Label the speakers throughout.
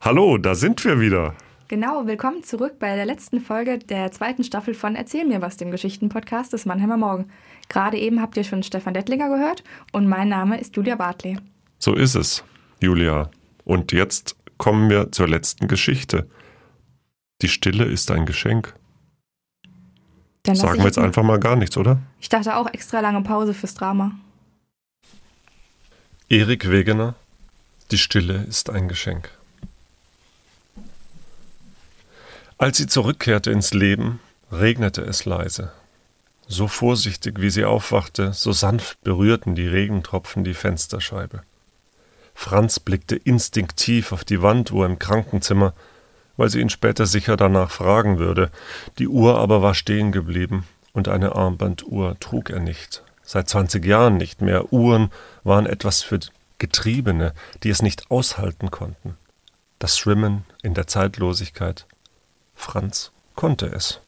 Speaker 1: Hallo, da sind wir wieder.
Speaker 2: Genau, willkommen zurück bei der letzten Folge der zweiten Staffel von Erzähl mir was, dem Geschichtenpodcast des Mannheimer Morgen. Gerade eben habt ihr schon Stefan Dettlinger gehört und mein Name ist Julia Bartley.
Speaker 1: So ist es, Julia. Und jetzt kommen wir zur letzten Geschichte. Die Stille ist ein Geschenk.
Speaker 2: Dann
Speaker 1: Sagen wir jetzt einfach mal gar nichts, oder?
Speaker 2: Ich dachte auch extra lange Pause fürs Drama.
Speaker 1: Erik Wegener, Die Stille ist ein Geschenk. Als sie zurückkehrte ins Leben, regnete es leise. So vorsichtig, wie sie aufwachte, so sanft berührten die Regentropfen die Fensterscheibe. Franz blickte instinktiv auf die Wanduhr im Krankenzimmer, weil sie ihn später sicher danach fragen würde. Die Uhr aber war stehen geblieben und eine Armbanduhr trug er nicht. Seit 20 Jahren nicht mehr. Uhren waren etwas für Getriebene, die es nicht aushalten konnten. Das Schwimmen in der Zeitlosigkeit. Franz konnte es.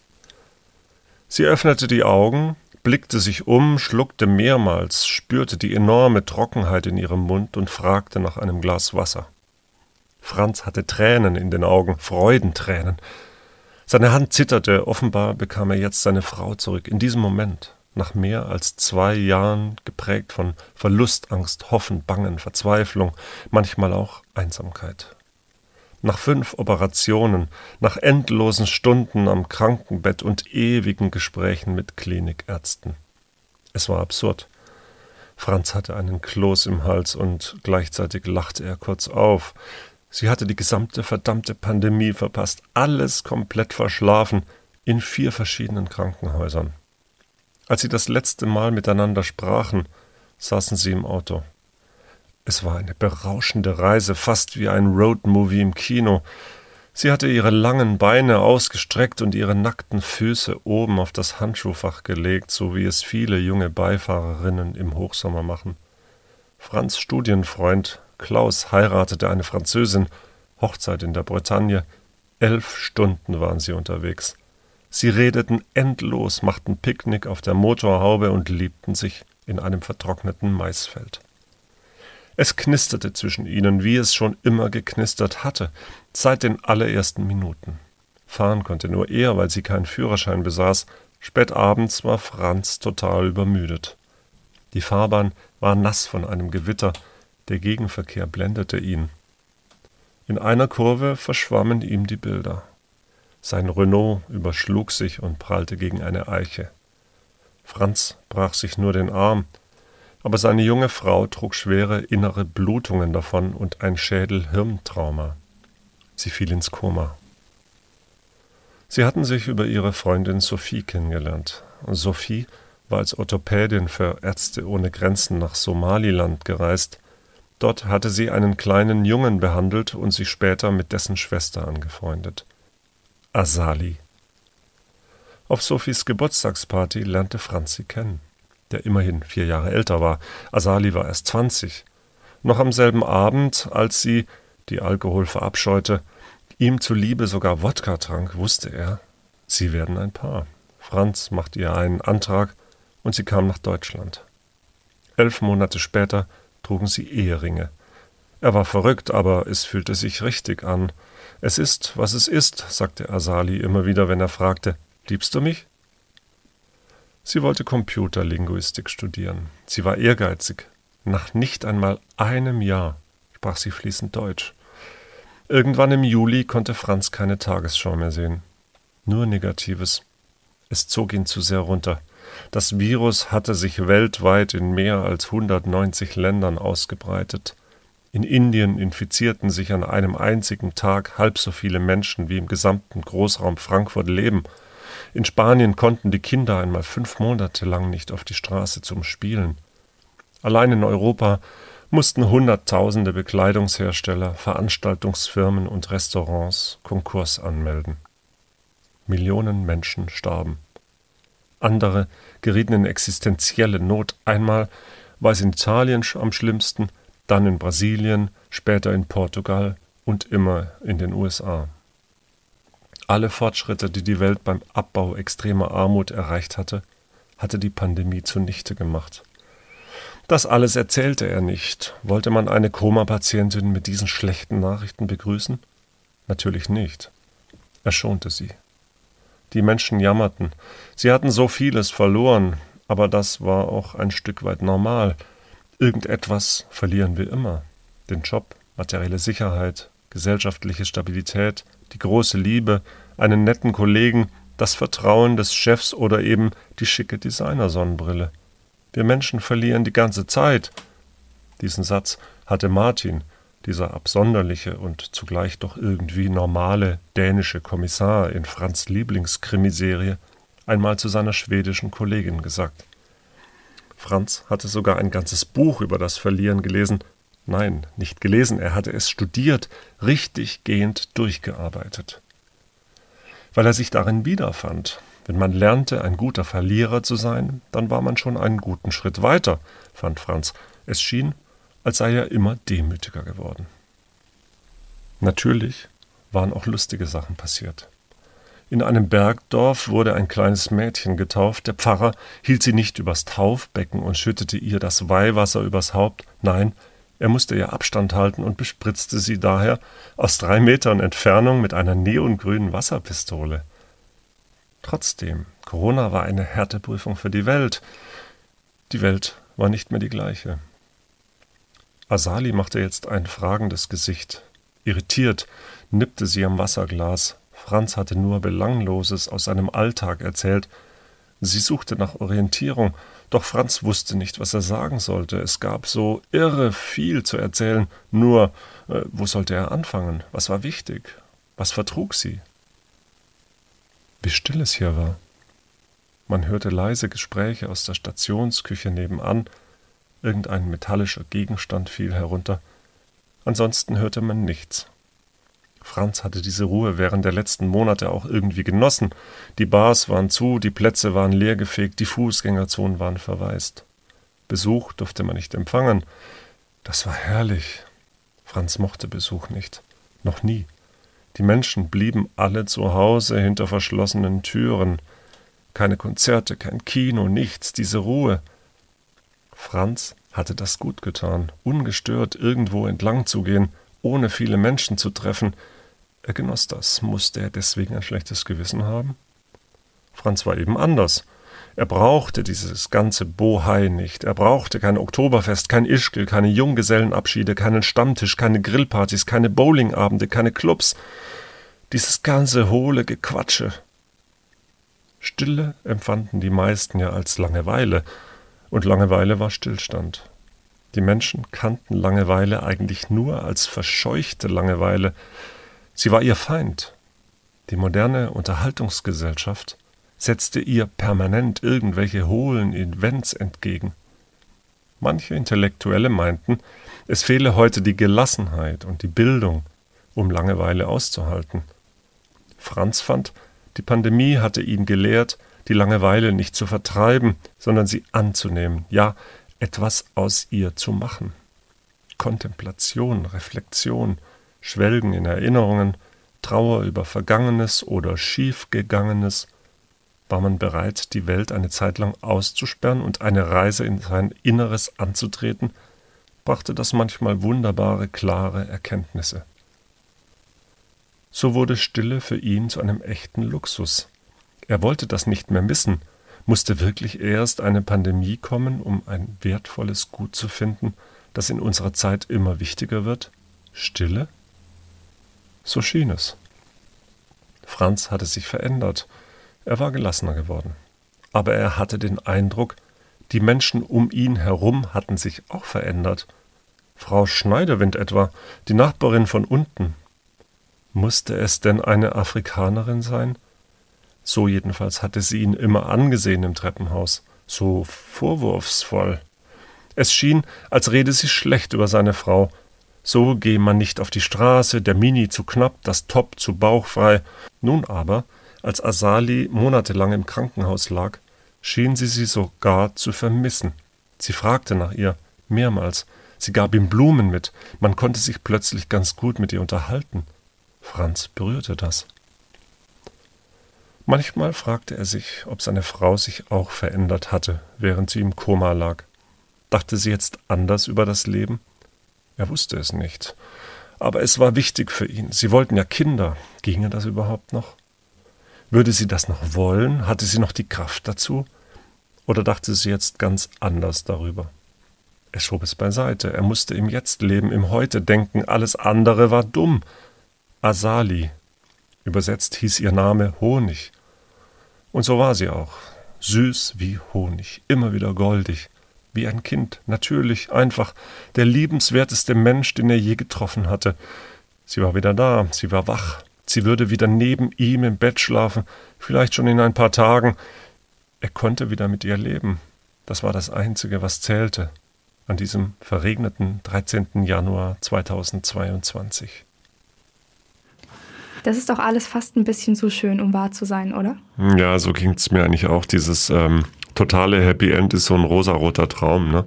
Speaker 1: Sie öffnete die Augen, blickte sich um, schluckte mehrmals, spürte die enorme Trockenheit in ihrem Mund und fragte nach einem Glas Wasser. Franz hatte Tränen in den Augen, Freudentränen. Seine Hand zitterte, offenbar bekam er jetzt seine Frau zurück, in diesem Moment, nach mehr als zwei Jahren geprägt von Verlustangst, Hoffen, Bangen, Verzweiflung, manchmal auch Einsamkeit. Nach fünf Operationen, nach endlosen Stunden am Krankenbett und ewigen Gesprächen mit Klinikärzten. Es war absurd. Franz hatte einen Kloß im Hals und gleichzeitig lachte er kurz auf. Sie hatte die gesamte verdammte Pandemie verpasst, alles komplett verschlafen, in vier verschiedenen Krankenhäusern. Als sie das letzte Mal miteinander sprachen, saßen sie im Auto. Es war eine berauschende Reise, fast wie ein Roadmovie im Kino. Sie hatte ihre langen Beine ausgestreckt und ihre nackten Füße oben auf das Handschuhfach gelegt, so wie es viele junge Beifahrerinnen im Hochsommer machen. Franz Studienfreund Klaus heiratete eine Französin, Hochzeit in der Bretagne. Elf Stunden waren sie unterwegs. Sie redeten endlos, machten Picknick auf der Motorhaube und liebten sich in einem vertrockneten Maisfeld. Es knisterte zwischen ihnen, wie es schon immer geknistert hatte, seit den allerersten Minuten. Fahren konnte nur er, weil sie keinen Führerschein besaß. Spät abends war Franz total übermüdet. Die Fahrbahn war nass von einem Gewitter, der Gegenverkehr blendete ihn. In einer Kurve verschwammen ihm die Bilder. Sein Renault überschlug sich und prallte gegen eine Eiche. Franz brach sich nur den Arm, aber seine junge Frau trug schwere innere Blutungen davon und ein Schädel-Hirntrauma. Sie fiel ins Koma. Sie hatten sich über ihre Freundin Sophie kennengelernt. Sophie war als Orthopädin für Ärzte ohne Grenzen nach Somaliland gereist. Dort hatte sie einen kleinen Jungen behandelt und sich später mit dessen Schwester angefreundet. Asali. Auf Sophies Geburtstagsparty lernte Franz sie kennen der immerhin vier Jahre älter war. Asali war erst zwanzig. Noch am selben Abend, als sie, die Alkohol verabscheute, ihm zuliebe sogar Wodka trank, wusste er, sie werden ein Paar. Franz machte ihr einen Antrag und sie kam nach Deutschland. Elf Monate später trugen sie Eheringe. Er war verrückt, aber es fühlte sich richtig an. Es ist, was es ist, sagte Asali immer wieder, wenn er fragte, liebst du mich? Sie wollte Computerlinguistik studieren. Sie war ehrgeizig. Nach nicht einmal einem Jahr sprach sie fließend Deutsch. Irgendwann im Juli konnte Franz keine Tagesschau mehr sehen. Nur Negatives. Es zog ihn zu sehr runter. Das Virus hatte sich weltweit in mehr als 190 Ländern ausgebreitet. In Indien infizierten sich an einem einzigen Tag halb so viele Menschen wie im gesamten Großraum Frankfurt leben – in Spanien konnten die Kinder einmal fünf Monate lang nicht auf die Straße zum Spielen. Allein in Europa mussten Hunderttausende Bekleidungshersteller, Veranstaltungsfirmen und Restaurants Konkurs anmelden. Millionen Menschen starben. Andere gerieten in existenzielle Not. Einmal war es in Italien am schlimmsten, dann in Brasilien, später in Portugal und immer in den USA. Alle Fortschritte, die die Welt beim Abbau extremer Armut erreicht hatte, hatte die Pandemie zunichte gemacht. Das alles erzählte er nicht. Wollte man eine Koma-Patientin mit diesen schlechten Nachrichten begrüßen? Natürlich nicht. Er schonte sie. Die Menschen jammerten. Sie hatten so vieles verloren, aber das war auch ein Stück weit normal. Irgendetwas verlieren wir immer. Den Job, materielle Sicherheit, gesellschaftliche Stabilität, die große Liebe, einen netten Kollegen, das Vertrauen des Chefs oder eben die schicke Designersonnenbrille. Wir Menschen verlieren die ganze Zeit. Diesen Satz hatte Martin, dieser absonderliche und zugleich doch irgendwie normale dänische Kommissar in Franz Lieblingskrimiserie, einmal zu seiner schwedischen Kollegin gesagt. Franz hatte sogar ein ganzes Buch über das Verlieren gelesen. Nein, nicht gelesen, er hatte es studiert, richtig gehend durchgearbeitet. Weil er sich darin wiederfand. Wenn man lernte, ein guter Verlierer zu sein, dann war man schon einen guten Schritt weiter, fand Franz. Es schien, als sei er immer demütiger geworden. Natürlich waren auch lustige Sachen passiert. In einem Bergdorf wurde ein kleines Mädchen getauft. Der Pfarrer hielt sie nicht übers Taufbecken und schüttete ihr das Weihwasser übers Haupt. Nein, er musste ihr Abstand halten und bespritzte sie daher aus drei Metern Entfernung mit einer neongrünen Wasserpistole. Trotzdem, Corona war eine Härteprüfung für die Welt. Die Welt war nicht mehr die gleiche. Asali machte jetzt ein fragendes Gesicht. Irritiert nippte sie am Wasserglas. Franz hatte nur Belangloses aus seinem Alltag erzählt. Sie suchte nach Orientierung, doch Franz wusste nicht, was er sagen sollte. Es gab so irre viel zu erzählen. Nur, äh, wo sollte er anfangen? Was war wichtig? Was vertrug sie? Wie still es hier war. Man hörte leise Gespräche aus der Stationsküche nebenan. Irgendein metallischer Gegenstand fiel herunter. Ansonsten hörte man nichts. Franz hatte diese Ruhe während der letzten Monate auch irgendwie genossen. Die Bars waren zu, die Plätze waren leergefegt, die Fußgängerzonen waren verwaist. Besuch durfte man nicht empfangen. Das war herrlich. Franz mochte Besuch nicht. Noch nie. Die Menschen blieben alle zu Hause hinter verschlossenen Türen. Keine Konzerte, kein Kino, nichts, diese Ruhe. Franz hatte das gut getan, ungestört irgendwo entlang zu gehen, ohne viele Menschen zu treffen, er genoss das. Musste er deswegen ein schlechtes Gewissen haben? Franz war eben anders. Er brauchte dieses ganze Bohai nicht. Er brauchte kein Oktoberfest, kein Ischgl, keine Junggesellenabschiede, keinen Stammtisch, keine Grillpartys, keine Bowlingabende, keine Clubs. Dieses ganze hohle Gequatsche. Stille empfanden die meisten ja als Langeweile, und Langeweile war Stillstand. Die Menschen kannten Langeweile eigentlich nur als verscheuchte Langeweile, Sie war ihr Feind. Die moderne Unterhaltungsgesellschaft setzte ihr permanent irgendwelche hohlen Events entgegen. Manche Intellektuelle meinten, es fehle heute die Gelassenheit und die Bildung, um Langeweile auszuhalten. Franz fand, die Pandemie hatte ihn gelehrt, die Langeweile nicht zu vertreiben, sondern sie anzunehmen, ja, etwas aus ihr zu machen. Kontemplation, Reflexion, Schwelgen in Erinnerungen, Trauer über Vergangenes oder Schiefgegangenes, war man bereit, die Welt eine Zeit lang auszusperren und eine Reise in sein Inneres anzutreten, brachte das manchmal wunderbare, klare Erkenntnisse. So wurde Stille für ihn zu einem echten Luxus. Er wollte das nicht mehr missen, musste wirklich erst eine Pandemie kommen, um ein wertvolles Gut zu finden, das in unserer Zeit immer wichtiger wird? Stille? So schien es. Franz hatte sich verändert, er war gelassener geworden. Aber er hatte den Eindruck, die Menschen um ihn herum hatten sich auch verändert. Frau Schneiderwind etwa, die Nachbarin von unten. Musste es denn eine Afrikanerin sein? So jedenfalls hatte sie ihn immer angesehen im Treppenhaus, so vorwurfsvoll. Es schien, als rede sie schlecht über seine Frau, so gehe man nicht auf die Straße, der Mini zu knapp, das Top zu bauchfrei. Nun aber, als Asali monatelang im Krankenhaus lag, schien sie sie sogar zu vermissen. Sie fragte nach ihr, mehrmals. Sie gab ihm Blumen mit. Man konnte sich plötzlich ganz gut mit ihr unterhalten. Franz berührte das. Manchmal fragte er sich, ob seine Frau sich auch verändert hatte, während sie im Koma lag. Dachte sie jetzt anders über das Leben? Er wusste es nicht. Aber es war wichtig für ihn. Sie wollten ja Kinder. Ginge das überhaupt noch? Würde sie das noch wollen? Hatte sie noch die Kraft dazu? Oder dachte sie jetzt ganz anders darüber? Er schob es beiseite. Er musste im Jetzt leben, im Heute denken. Alles andere war dumm. Asali. Übersetzt hieß ihr Name Honig. Und so war sie auch. Süß wie Honig, immer wieder goldig. Wie ein Kind, natürlich, einfach, der liebenswerteste Mensch, den er je getroffen hatte. Sie war wieder da, sie war wach, sie würde wieder neben ihm im Bett schlafen, vielleicht schon in ein paar Tagen. Er konnte wieder mit ihr leben. Das war das Einzige, was zählte an diesem verregneten 13. Januar 2022.
Speaker 2: Das ist doch alles fast ein bisschen zu schön, um wahr zu sein, oder?
Speaker 1: Ja, so ging es mir eigentlich auch. Dieses ähm, totale Happy End ist so ein rosaroter Traum. Ne?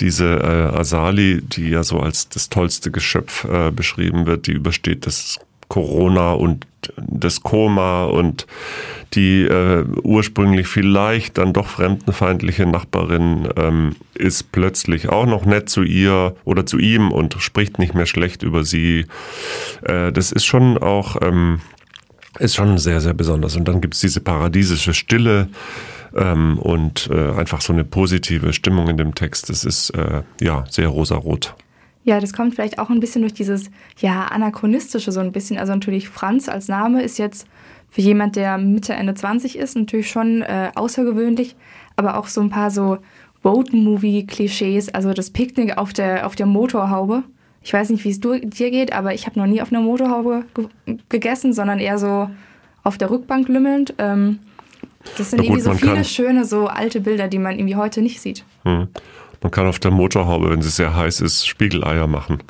Speaker 1: Diese äh, Asali, die ja so als das tollste Geschöpf äh, beschrieben wird, die übersteht das Corona und das Koma und die äh, ursprünglich vielleicht dann doch fremdenfeindliche Nachbarin ähm, ist plötzlich auch noch nett zu ihr oder zu ihm und spricht nicht mehr schlecht über sie. Äh, das ist schon auch ähm, ist schon sehr, sehr besonders. Und dann gibt es diese paradiesische Stille ähm, und äh, einfach so eine positive Stimmung in dem Text. Das ist äh, ja sehr rosarot.
Speaker 2: Ja, das kommt vielleicht auch ein bisschen durch dieses ja anachronistische so ein bisschen. Also natürlich Franz als Name ist jetzt für jemand, der Mitte Ende 20 ist, natürlich schon äh, außergewöhnlich, aber auch so ein paar so Road-Movie-Klischees, also das Picknick auf der auf der Motorhaube. Ich weiß nicht, wie es dir geht, aber ich habe noch nie auf einer Motorhaube ge gegessen, sondern eher so auf der Rückbank lümmelnd. Ähm, das sind gut, irgendwie so viele schöne, so alte Bilder, die man irgendwie heute nicht sieht. Hm.
Speaker 1: Man kann auf der Motorhaube, wenn sie sehr heiß ist, Spiegeleier machen.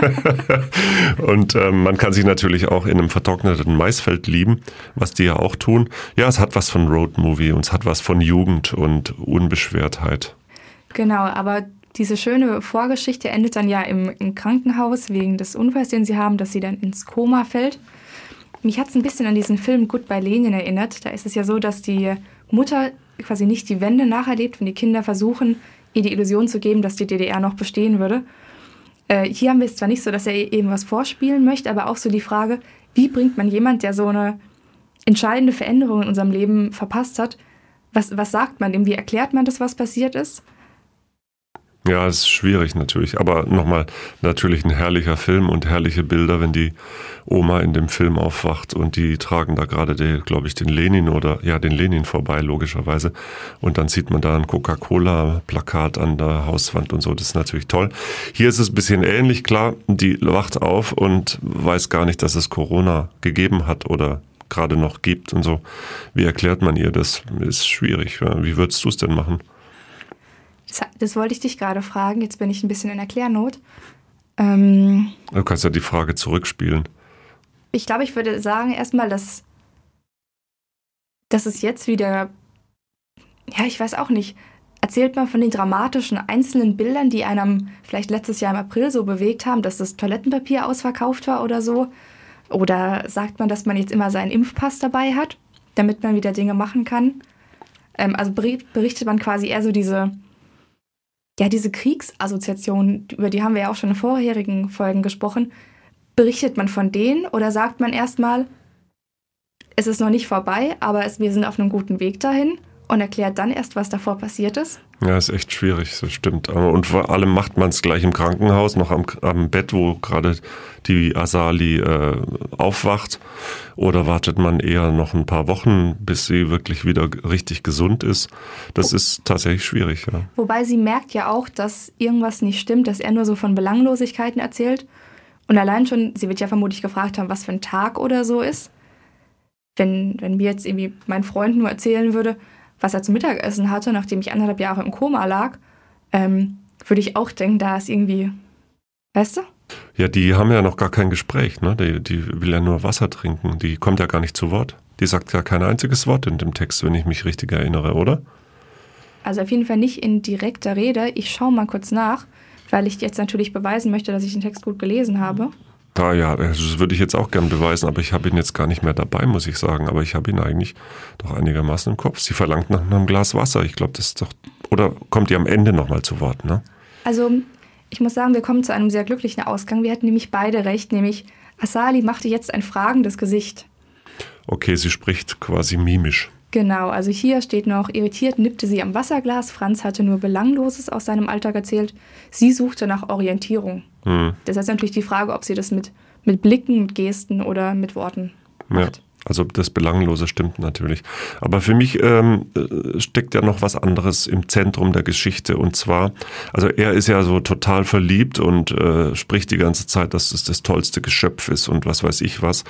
Speaker 1: und ähm, man kann sich natürlich auch in einem vertrockneten Maisfeld lieben, was die ja auch tun. Ja, es hat was von Roadmovie und es hat was von Jugend und Unbeschwertheit.
Speaker 2: Genau, aber diese schöne Vorgeschichte endet dann ja im, im Krankenhaus wegen des Unfalls, den sie haben, dass sie dann ins Koma fällt. Mich hat es ein bisschen an diesen Film Goodbye Lenin erinnert. Da ist es ja so, dass die Mutter quasi nicht die Wende nacherlebt, wenn die Kinder versuchen, ihr die Illusion zu geben, dass die DDR noch bestehen würde. Äh, hier haben wir es zwar nicht so, dass er eben was vorspielen möchte, aber auch so die Frage, wie bringt man jemand, der so eine entscheidende Veränderung in unserem Leben verpasst hat, was, was sagt man dem? Wie erklärt man das, was passiert ist?
Speaker 1: Ja, es ist schwierig natürlich, aber nochmal natürlich ein herrlicher Film und herrliche Bilder, wenn die Oma in dem Film aufwacht und die tragen da gerade, glaube ich, den Lenin oder ja, den Lenin vorbei, logischerweise. Und dann sieht man da ein Coca-Cola-Plakat an der Hauswand und so. Das ist natürlich toll. Hier ist es ein bisschen ähnlich, klar, die wacht auf und weiß gar nicht, dass es Corona gegeben hat oder gerade noch gibt und so. Wie erklärt man ihr das? Ist schwierig. Wie würdest du es denn machen?
Speaker 2: Das, wollte ich dich gerade fragen. Jetzt bin ich ein bisschen in Erklärnot. Ähm,
Speaker 1: du kannst ja die Frage zurückspielen.
Speaker 2: Ich glaube, ich würde sagen erstmal, dass, dass es jetzt wieder, ja, ich weiß auch nicht, erzählt man von den dramatischen einzelnen Bildern, die einem vielleicht letztes Jahr im April so bewegt haben, dass das Toilettenpapier ausverkauft war oder so? Oder sagt man, dass man jetzt immer seinen Impfpass dabei hat, damit man wieder Dinge machen kann? Ähm, also berichtet man quasi eher so diese ja, diese Kriegsassoziation, über die haben wir ja auch schon in vorherigen Folgen gesprochen, berichtet man von denen oder sagt man erstmal, es ist noch nicht vorbei, aber es, wir sind auf einem guten Weg dahin und erklärt dann erst, was davor passiert ist?
Speaker 1: Ja, ist echt schwierig, das stimmt. Und vor allem macht man es gleich im Krankenhaus, noch am, am Bett, wo gerade die Asali äh, aufwacht. Oder wartet man eher noch ein paar Wochen, bis sie wirklich wieder richtig gesund ist? Das ist tatsächlich schwierig. Ja.
Speaker 2: Wobei sie merkt ja auch, dass irgendwas nicht stimmt, dass er nur so von Belanglosigkeiten erzählt. Und allein schon, sie wird ja vermutlich gefragt haben, was für ein Tag oder so ist. Wenn, wenn mir jetzt irgendwie mein Freund nur erzählen würde, was er zum Mittagessen hatte, nachdem ich anderthalb Jahre im Koma lag, ähm, würde ich auch denken, da ist irgendwie, weißt du?
Speaker 1: Ja, die haben ja noch gar kein Gespräch, ne? Die, die will ja nur Wasser trinken. Die kommt ja gar nicht zu Wort. Die sagt ja kein einziges Wort in dem Text, wenn ich mich richtig erinnere, oder?
Speaker 2: Also auf jeden Fall nicht in direkter Rede. Ich schaue mal kurz nach, weil ich jetzt natürlich beweisen möchte, dass ich den Text gut gelesen habe.
Speaker 1: Ah ja, das würde ich jetzt auch gern beweisen, aber ich habe ihn jetzt gar nicht mehr dabei, muss ich sagen. Aber ich habe ihn eigentlich doch einigermaßen im Kopf. Sie verlangt nach einem Glas Wasser. Ich glaube, das ist doch. Oder kommt ihr am Ende nochmal zu Wort, ne?
Speaker 2: Also, ich muss sagen, wir kommen zu einem sehr glücklichen Ausgang. Wir hatten nämlich beide recht, nämlich Asali machte jetzt ein fragendes Gesicht.
Speaker 1: Okay, sie spricht quasi mimisch.
Speaker 2: Genau, also hier steht noch, irritiert nippte sie am Wasserglas. Franz hatte nur Belangloses aus seinem Alltag erzählt. Sie suchte nach Orientierung. Hm. Das heißt natürlich die Frage, ob sie das mit, mit Blicken, mit Gesten oder mit Worten macht.
Speaker 1: Ja. Also das Belanglose stimmt natürlich. Aber für mich ähm, äh, steckt ja noch was anderes im Zentrum der Geschichte. Und zwar, also er ist ja so total verliebt und äh, spricht die ganze Zeit, dass es das tollste Geschöpf ist und was weiß ich was.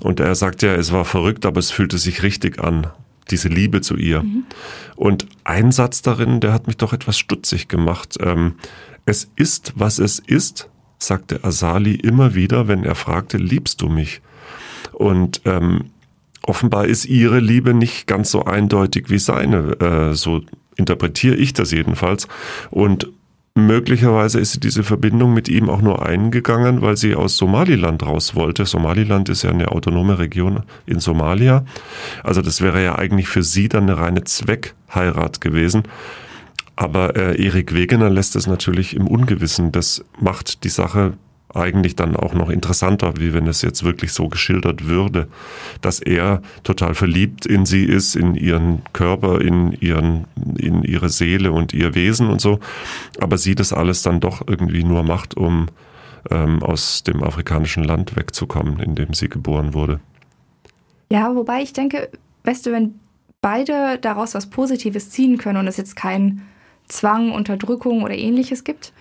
Speaker 1: Und er sagt ja, es war verrückt, aber es fühlte sich richtig an, diese Liebe zu ihr. Mhm. Und ein Satz darin, der hat mich doch etwas stutzig gemacht. Ähm, es ist, was es ist, sagte Asali immer wieder, wenn er fragte, liebst du mich? Und ähm, offenbar ist ihre Liebe nicht ganz so eindeutig wie seine. Äh, so interpretiere ich das jedenfalls. Und möglicherweise ist sie diese Verbindung mit ihm auch nur eingegangen, weil sie aus Somaliland raus wollte. Somaliland ist ja eine autonome Region in Somalia. Also das wäre ja eigentlich für sie dann eine reine Zweckheirat gewesen. Aber äh, Erik Wegener lässt es natürlich im Ungewissen. Das macht die Sache eigentlich dann auch noch interessanter, wie wenn es jetzt wirklich so geschildert würde, dass er total verliebt in sie ist, in ihren Körper, in ihren, in ihre Seele und ihr Wesen und so, aber sie das alles dann doch irgendwie nur macht, um ähm, aus dem afrikanischen Land wegzukommen, in dem sie geboren wurde.
Speaker 2: Ja, wobei ich denke, weißt du, wenn beide daraus was Positives ziehen können und es jetzt kein Zwang, Unterdrückung oder ähnliches gibt,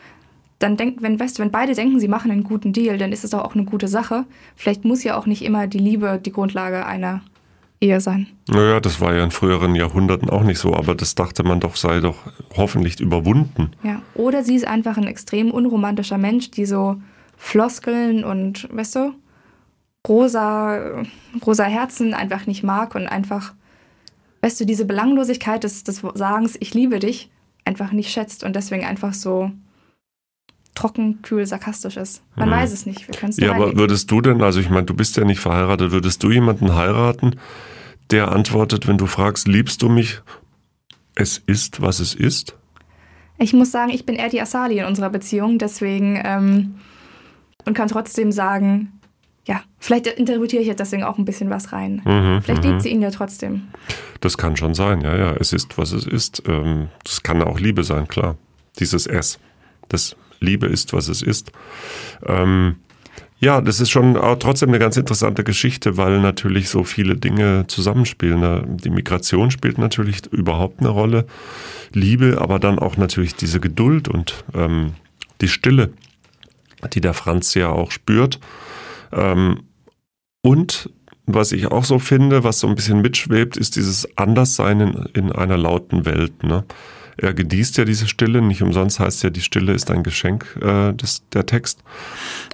Speaker 2: dann denkt, wenn, weißt du, wenn beide denken, sie machen einen guten Deal, dann ist es doch auch eine gute Sache. Vielleicht muss ja auch nicht immer die Liebe die Grundlage einer Ehe sein.
Speaker 1: Naja, das war ja in früheren Jahrhunderten auch nicht so, aber das dachte man doch, sei doch hoffentlich überwunden.
Speaker 2: Ja, oder sie ist einfach ein extrem unromantischer Mensch, die so Floskeln und, weißt du, rosa, rosa Herzen einfach nicht mag und einfach, weißt du, diese Belanglosigkeit des, des Sagens, ich liebe dich, einfach nicht schätzt und deswegen einfach so trocken, kühl, sarkastisch ist. Man hm. weiß es nicht. Wir
Speaker 1: ja, aber würdest du denn, also ich meine, du bist ja nicht verheiratet, würdest du jemanden heiraten, der antwortet, wenn du fragst, liebst du mich? Es ist, was es ist?
Speaker 2: Ich muss sagen, ich bin eher die Asali in unserer Beziehung, deswegen ähm, und kann trotzdem sagen, ja, vielleicht interpretiere ich jetzt deswegen auch ein bisschen was rein. Mhm, vielleicht liebt mhm. sie ihn ja trotzdem.
Speaker 1: Das kann schon sein, ja, ja. Es ist, was es ist. Ähm, das kann auch Liebe sein, klar. Dieses S. Das Liebe ist, was es ist. Ähm, ja, das ist schon trotzdem eine ganz interessante Geschichte, weil natürlich so viele Dinge zusammenspielen. Die Migration spielt natürlich überhaupt eine Rolle, Liebe, aber dann auch natürlich diese Geduld und ähm, die Stille, die der Franz ja auch spürt. Ähm, und was ich auch so finde, was so ein bisschen mitschwebt, ist dieses Anderssein in, in einer lauten Welt. Ne? Er genießt ja diese Stille, nicht umsonst heißt ja, die Stille ist ein Geschenk, äh, des, der Text.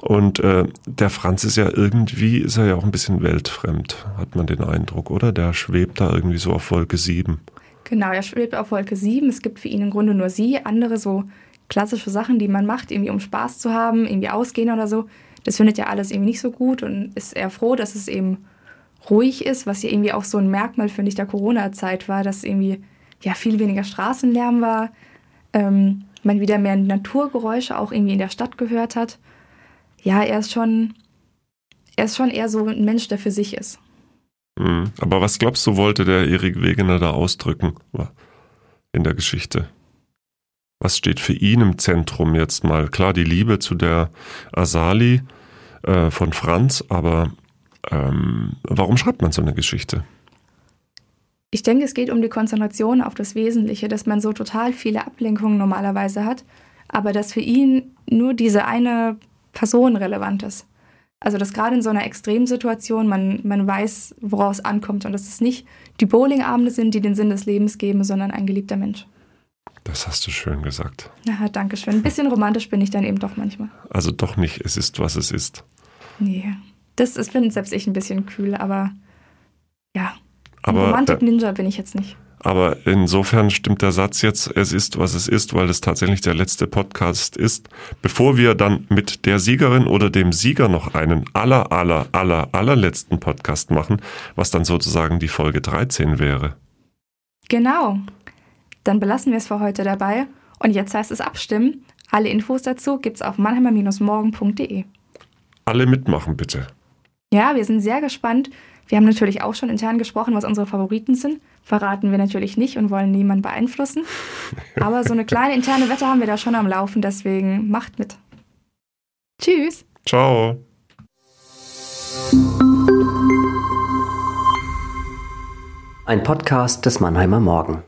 Speaker 1: Und äh, der Franz ist ja irgendwie, ist er ja auch ein bisschen weltfremd, hat man den Eindruck, oder? Der schwebt da irgendwie so auf Wolke 7.
Speaker 2: Genau, er schwebt auf Wolke 7. Es gibt für ihn im Grunde nur sie, andere so klassische Sachen, die man macht, irgendwie um Spaß zu haben, irgendwie ausgehen oder so. Das findet er alles irgendwie nicht so gut und ist eher froh, dass es eben ruhig ist, was ja irgendwie auch so ein Merkmal, finde ich, der Corona-Zeit war, dass irgendwie ja viel weniger Straßenlärm war, ähm, man wieder mehr Naturgeräusche auch irgendwie in der Stadt gehört hat. Ja, er ist schon, er ist schon eher so ein Mensch, der für sich ist.
Speaker 1: Mhm. Aber was glaubst du, wollte der Erik Wegener da ausdrücken in der Geschichte? Was steht für ihn im Zentrum jetzt mal? Klar, die Liebe zu der Asali äh, von Franz, aber ähm, warum schreibt man so eine Geschichte?
Speaker 2: Ich denke, es geht um die Konzentration auf das Wesentliche, dass man so total viele Ablenkungen normalerweise hat, aber dass für ihn nur diese eine Person relevant ist. Also dass gerade in so einer Extremsituation man, man weiß, woraus es ankommt und dass es nicht die Bowlingabende sind, die den Sinn des Lebens geben, sondern ein geliebter Mensch.
Speaker 1: Das hast du schön gesagt.
Speaker 2: Ja, danke schön. Ein bisschen romantisch bin ich dann eben doch manchmal.
Speaker 1: Also doch nicht, es ist, was es ist.
Speaker 2: Nee, das ist, finde selbst ich ein bisschen kühl, aber ja, aber, Romantik Ninja bin ich jetzt nicht.
Speaker 1: Aber insofern stimmt der Satz jetzt, es ist, was es ist, weil es tatsächlich der letzte Podcast ist. Bevor wir dann mit der Siegerin oder dem Sieger noch einen aller, aller, aller, allerletzten Podcast machen, was dann sozusagen die Folge 13 wäre.
Speaker 2: Genau. Dann belassen wir es für heute dabei. Und jetzt heißt es abstimmen. Alle Infos dazu gibt's auf mannheimer-morgen.de.
Speaker 1: Alle mitmachen bitte.
Speaker 2: Ja, wir sind sehr gespannt. Wir haben natürlich auch schon intern gesprochen, was unsere Favoriten sind. Verraten wir natürlich nicht und wollen niemanden beeinflussen. Aber so eine kleine interne Wette haben wir da schon am Laufen, deswegen macht mit. Tschüss.
Speaker 1: Ciao.
Speaker 3: Ein Podcast des Mannheimer Morgen.